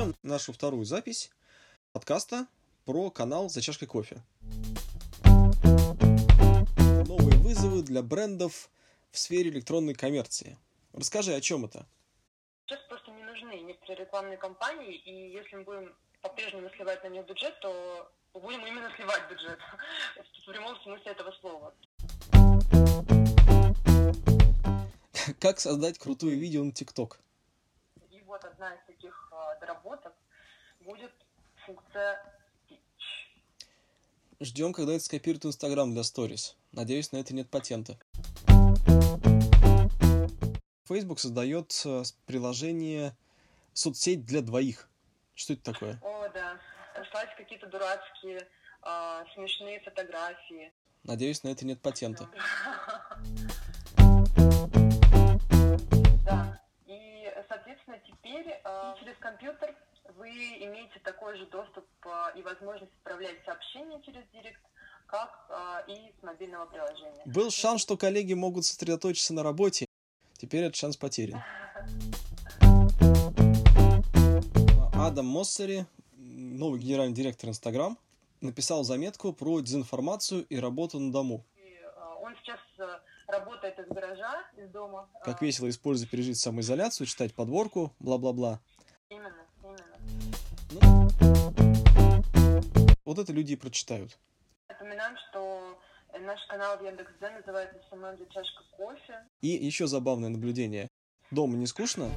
Начнем нашу вторую запись подкаста про канал «За чашкой кофе». Новые вызовы для брендов в сфере электронной коммерции. Расскажи, о чем это? Сейчас просто не нужны некоторые рекламные кампании, и если мы будем по-прежнему сливать на них бюджет, то будем именно сливать бюджет в прямом смысле этого слова. Как создать крутое видео на ТикТок? Одна из таких э, доработок будет функция Stitch. Ждем, когда это скопирует Инстаграм для сторис. Надеюсь, на это нет патента. Facebook создает э, приложение соцсеть для двоих. Что это такое? О, да. Слать какие-то дурацкие, э, смешные фотографии. Надеюсь, на это нет патента. Да. соответственно, теперь э, через компьютер вы имеете такой же доступ э, и возможность отправлять сообщения через Директ, как э, и с мобильного приложения. Был шанс, что коллеги могут сосредоточиться на работе. Теперь этот шанс потерян. Адам Моссери, новый генеральный директор Инстаграм, написал заметку про дезинформацию и работу на дому. И, э, он сейчас э, работает из гаража, из дома. Как Э, весело использовать пережить самоизоляцию, читать подборку, бла-бла-бла. Именно, именно. Ну, вот это люди и прочитают. Напоминаем, что наш канал в Яндекс.Дзен называется «Самой для чашка кофе». И еще забавное наблюдение. Дома не скучно?